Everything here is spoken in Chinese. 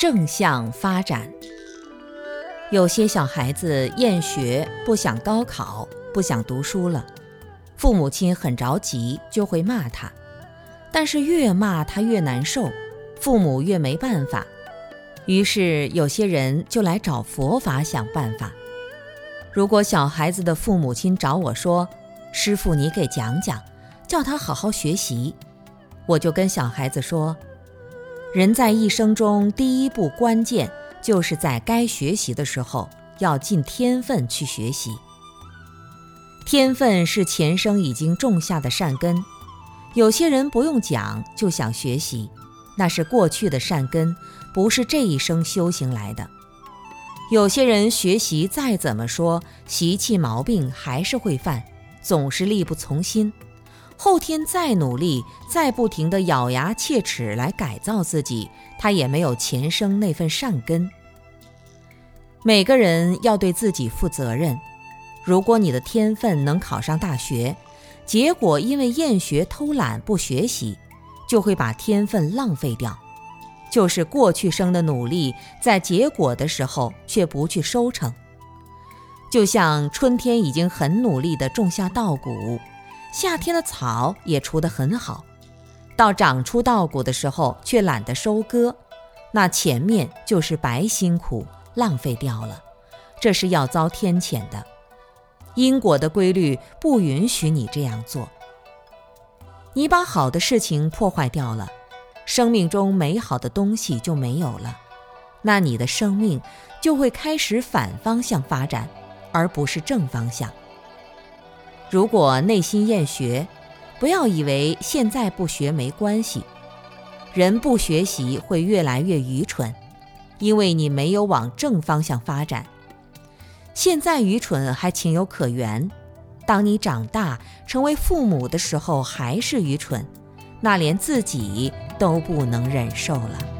正向发展。有些小孩子厌学，不想高考，不想读书了，父母亲很着急，就会骂他。但是越骂他越难受，父母越没办法。于是有些人就来找佛法想办法。如果小孩子的父母亲找我说：“师傅，你给讲讲，叫他好好学习。”我就跟小孩子说：“人在一生中第一步关键，就是在该学习的时候要尽天分去学习。天分是前生已经种下的善根，有些人不用讲就想学习，那是过去的善根，不是这一生修行来的。”有些人学习再怎么说，习气毛病还是会犯，总是力不从心。后天再努力，再不停地咬牙切齿来改造自己，他也没有前生那份善根。每个人要对自己负责任。如果你的天分能考上大学，结果因为厌学偷懒不学习，就会把天分浪费掉。就是过去生的努力，在结果的时候却不去收成，就像春天已经很努力地种下稻谷，夏天的草也除得很好，到长出稻谷的时候却懒得收割，那前面就是白辛苦浪费掉了，这是要遭天谴的。因果的规律不允许你这样做，你把好的事情破坏掉了。生命中美好的东西就没有了，那你的生命就会开始反方向发展，而不是正方向。如果内心厌学，不要以为现在不学没关系。人不学习会越来越愚蠢，因为你没有往正方向发展。现在愚蠢还情有可原，当你长大成为父母的时候还是愚蠢。那连自己都不能忍受了。